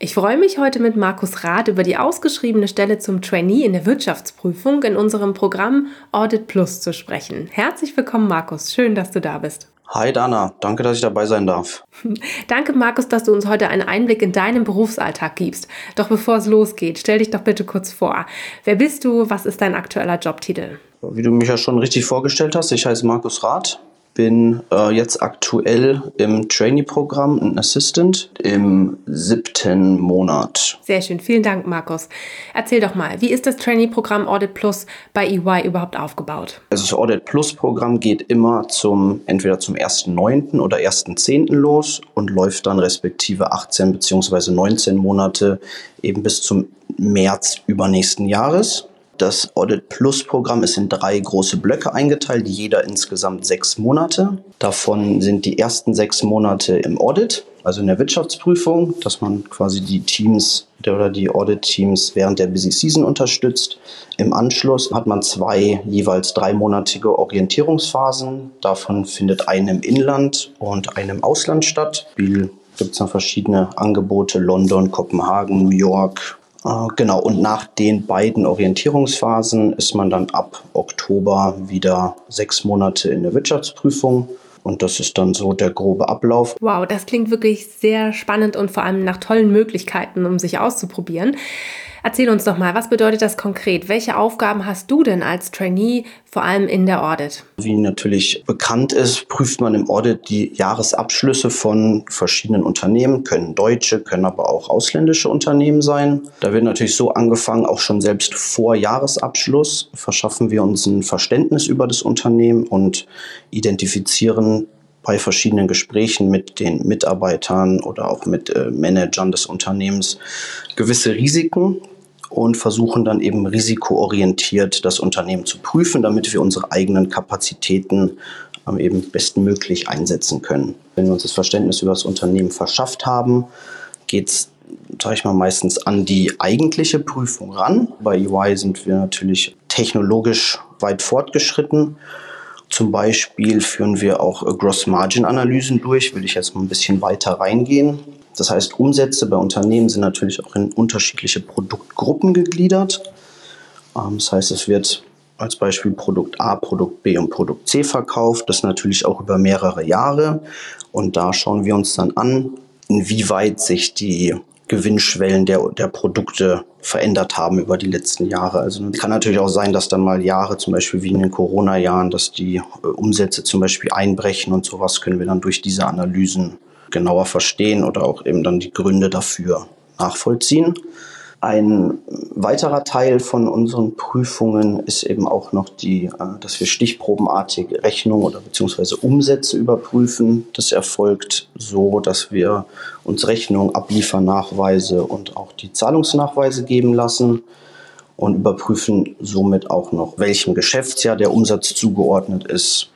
Ich freue mich heute mit Markus Rath über die ausgeschriebene Stelle zum Trainee in der Wirtschaftsprüfung in unserem Programm Audit Plus zu sprechen. Herzlich willkommen, Markus. Schön, dass du da bist. Hi Dana, danke, dass ich dabei sein darf. danke, Markus, dass du uns heute einen Einblick in deinen Berufsalltag gibst. Doch bevor es losgeht, stell dich doch bitte kurz vor. Wer bist du? Was ist dein aktueller Jobtitel? Wie du mich ja schon richtig vorgestellt hast, ich heiße Markus Rath, bin äh, jetzt aktuell im Trainee-Programm, ein Assistant, im siebten Monat. Sehr schön, vielen Dank, Markus. Erzähl doch mal, wie ist das Trainee-Programm Audit Plus bei EY überhaupt aufgebaut? Also das Audit Plus-Programm geht immer zum entweder zum 1.9. oder 1.10. los und läuft dann respektive 18 bzw. 19 Monate eben bis zum März übernächsten Jahres. Das Audit Plus Programm ist in drei große Blöcke eingeteilt, jeder insgesamt sechs Monate. Davon sind die ersten sechs Monate im Audit, also in der Wirtschaftsprüfung, dass man quasi die Teams oder die Audit-Teams während der Busy Season unterstützt. Im Anschluss hat man zwei jeweils dreimonatige Orientierungsphasen. Davon findet eine im Inland und eine im Ausland statt. Spiel gibt es noch verschiedene Angebote, London, Kopenhagen, New York, genau, und nach den beiden Orientierungsphasen ist man dann ab Oktober wieder sechs Monate in der Wirtschaftsprüfung. Und das ist dann so der grobe Ablauf. Wow, das klingt wirklich sehr spannend und vor allem nach tollen Möglichkeiten, um sich auszuprobieren. Erzähl uns doch mal, was bedeutet das konkret? Welche Aufgaben hast du denn als Trainee, vor allem in der Audit? Wie natürlich bekannt ist, prüft man im Audit die Jahresabschlüsse von verschiedenen Unternehmen, können deutsche, können aber auch ausländische Unternehmen sein. Da wird natürlich so angefangen, auch schon selbst vor Jahresabschluss verschaffen wir uns ein Verständnis über das Unternehmen und identifizieren bei verschiedenen Gesprächen mit den Mitarbeitern oder auch mit äh, Managern des Unternehmens gewisse Risiken und versuchen dann eben risikoorientiert das Unternehmen zu prüfen, damit wir unsere eigenen Kapazitäten ähm, eben bestmöglich einsetzen können. Wenn wir uns das Verständnis über das Unternehmen verschafft haben, geht es, sage ich mal, meistens an die eigentliche Prüfung ran. Bei EY sind wir natürlich technologisch weit fortgeschritten zum Beispiel führen wir auch äh, Gross-Margin-Analysen durch, will ich jetzt mal ein bisschen weiter reingehen. Das heißt, Umsätze bei Unternehmen sind natürlich auch in unterschiedliche Produktgruppen gegliedert. Ähm, das heißt, es wird als Beispiel Produkt A, Produkt B und Produkt C verkauft. Das natürlich auch über mehrere Jahre. Und da schauen wir uns dann an, inwieweit sich die Gewinnschwellen der, der Produkte verändert haben über die letzten Jahre. Also kann natürlich auch sein, dass dann mal Jahre, zum Beispiel wie in den Corona-Jahren, dass die äh, Umsätze zum Beispiel einbrechen und sowas können wir dann durch diese Analysen genauer verstehen oder auch eben dann die Gründe dafür nachvollziehen. Ein weiterer Teil von unseren Prüfungen ist eben auch noch die, äh, dass wir stichprobenartig Rechnungen oder beziehungsweise Umsätze überprüfen. Das erfolgt so, dass wir uns Rechnungen, Abliefernachweise und auch die Zahlungsnachweise geben lassen und überprüfen somit auch noch, welchem Geschäftsjahr der Umsatz zugeordnet ist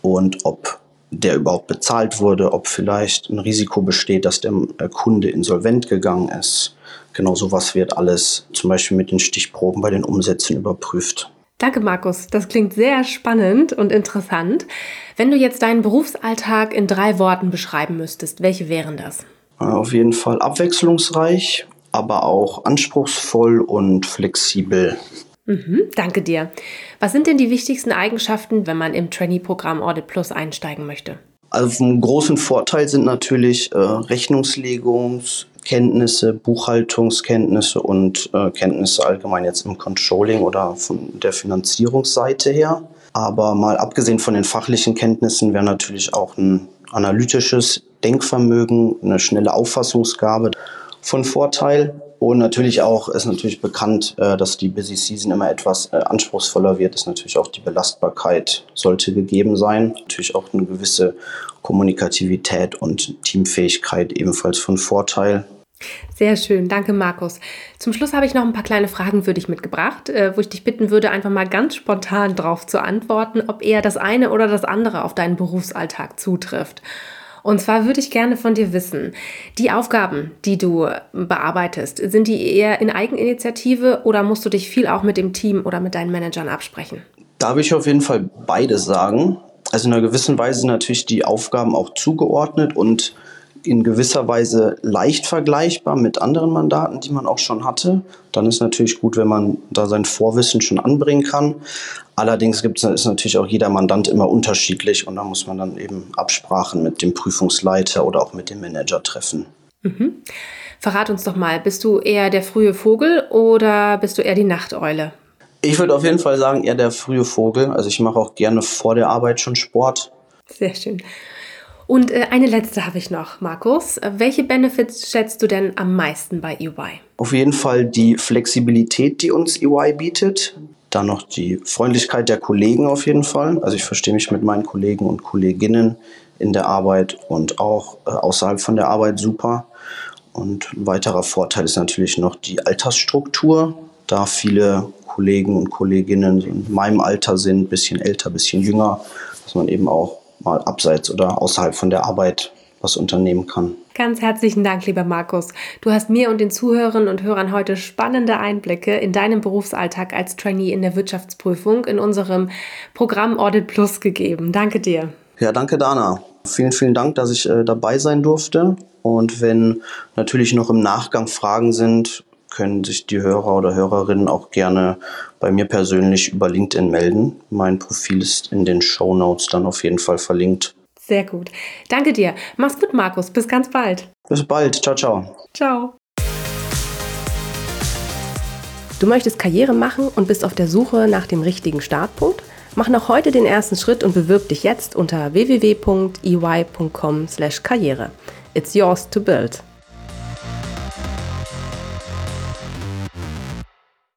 und ob der überhaupt bezahlt wurde, ob vielleicht ein Risiko besteht, dass der Kunde insolvent gegangen ist Genau sowas wird alles zum Beispiel mit den Stichproben bei den Umsätzen überprüft. Danke, Markus. Das klingt sehr spannend und interessant. Wenn du jetzt deinen Berufsalltag in drei Worten beschreiben müsstest, welche wären das? Äh, auf jeden Fall abwechslungsreich, aber auch anspruchsvoll und flexibel. Mhm, danke dir. Was sind denn die wichtigsten Eigenschaften, wenn man im Trainee-Programm Audit Plus einsteigen möchte? Also vom großen Vorteil sind natürlich äh, Rechnungslegungs-, Kenntnisse, Buchhaltungskenntnisse und äh, Kenntnisse allgemein jetzt im Controlling oder von der Finanzierungsseite her. Aber mal abgesehen von den fachlichen Kenntnissen wäre natürlich auch ein analytisches Denkvermögen, eine schnelle Auffassungsgabe von Vorteil. Und natürlich auch ist natürlich bekannt, äh, dass die Busy Season immer etwas äh, anspruchsvoller wird. Ist natürlich auch die Belastbarkeit sollte gegeben sein. Natürlich auch eine gewisse Kommunikativität und Teamfähigkeit ebenfalls von Vorteil. Sehr schön, danke Markus. Zum Schluss habe ich noch ein paar kleine Fragen für dich mitgebracht, äh, wo ich dich bitten würde, einfach mal ganz spontan drauf zu antworten, ob eher das eine oder das andere auf deinen Berufsalltag zutrifft. Und zwar würde ich gerne von dir wissen, die Aufgaben, die du bearbeitest, sind die eher in Eigeninitiative oder musst du dich viel auch mit dem Team oder mit deinen Managern absprechen? Da habe ich auf jeden Fall beides sagen. Also in einer gewissen Weise sind natürlich die Aufgaben auch zugeordnet und in gewisser Weise leicht vergleichbar mit anderen Mandaten, die man auch schon hatte. Dann ist natürlich gut, wenn man da sein Vorwissen schon anbringen kann. Allerdings gibt es ist natürlich auch jeder Mandant immer unterschiedlich und da muss man dann eben Absprachen mit dem Prüfungsleiter oder auch mit dem Manager treffen. Mhm. Verrat uns doch mal, bist du eher der frühe Vogel oder bist du eher die Nachteule? Ich würde auf jeden Fall sagen, eher der frühe Vogel. Also ich mache auch gerne vor der Arbeit schon Sport. Sehr schön. Und äh, eine letzte habe ich noch, Markus. Welche Benefits schätzt du denn am meisten bei EY? Auf jeden Fall die Flexibilität, die uns EY bietet. Dann noch die Freundlichkeit der Kollegen auf jeden Fall. Also ich verstehe mich mit meinen Kollegen und Kolleginnen in der Arbeit und auch äh, außerhalb von der Arbeit super. Und ein weiterer Vorteil ist natürlich noch die Altersstruktur, da viele Kollegen und Kolleginnen in meinem Alter sind, bisschen älter, bisschen jünger, dass man eben auch mal abseits oder außerhalb von der Arbeit was unternehmen kann. Ganz herzlichen Dank, lieber Markus. Du hast mir und den Zuhörern und Hörern heute spannende Einblicke in deinen Berufsalltag als Trainee in der Wirtschaftsprüfung in unserem Programm Audit Plus gegeben. Danke dir. Ja, danke, Dana. Vielen, vielen Dank, dass ich äh, dabei sein durfte. Und wenn natürlich noch im Nachgang Fragen sind, können sich die Hörer oder Hörerinnen auch gerne bei mir persönlich über LinkedIn melden. Mein Profil ist in den Show Notes dann auf jeden Fall verlinkt. Sehr gut. Danke dir. Mach's gut, Markus. Bis ganz bald. Bis bald. Ciao, ciao. Ciao. Du möchtest Karriere machen und bist auf der Suche nach dem richtigen Startpunkt? Mach noch heute den ersten Schritt und bewirb dich jetzt unter www.ey.com/karriere. It's yours to build.